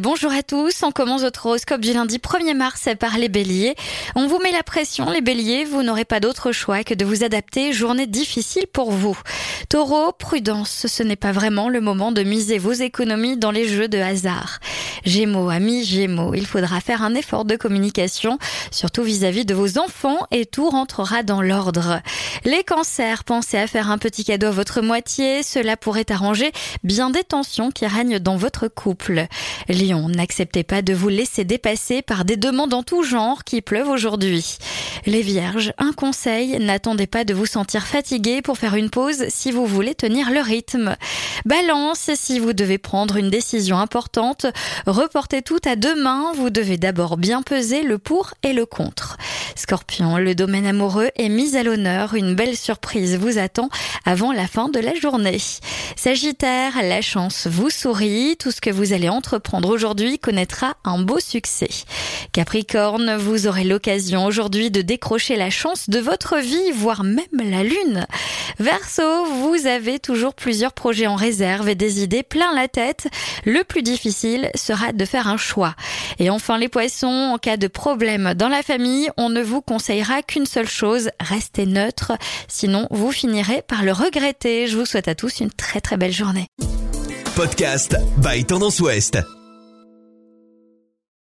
Bonjour à tous, on commence votre horoscope du lundi 1er mars par les béliers. On vous met la pression, les béliers, vous n'aurez pas d'autre choix que de vous adapter, journée difficile pour vous. Taureau, prudence, ce n'est pas vraiment le moment de miser vos économies dans les jeux de hasard. Gémeaux, amis Gémeaux, il faudra faire un effort de communication, surtout vis-à-vis de vos enfants et tout rentrera dans l'ordre. Les cancers, pensez à faire un petit cadeau à votre moitié, cela pourrait arranger bien des tensions qui règnent dans votre couple n'acceptez pas de vous laisser dépasser par des demandes en tout genre qui pleuvent aujourd'hui. Les vierges, un conseil, n'attendez pas de vous sentir fatigué pour faire une pause si vous voulez tenir le rythme. Balance, si vous devez prendre une décision importante, reportez tout à demain, vous devez d'abord bien peser le pour et le contre. Scorpion, le domaine amoureux est mis à l'honneur, une belle surprise vous attend avant la fin de la journée. Sagittaire, la chance vous sourit, tout ce que vous allez entreprendre aujourd'hui connaîtra un beau succès. Capricorne, vous aurez l'occasion aujourd'hui de décrocher la chance de votre vie, voire même la lune. Verseau, vous avez toujours plusieurs projets en réserve et des idées plein la tête. Le plus difficile sera de faire un choix. Et enfin les poissons, en cas de problème dans la famille, on ne vous conseillera qu'une seule chose, restez neutre, sinon vous finirez par le regretter. Je vous souhaite à tous une très très belle journée. Podcast by Tendance Ouest.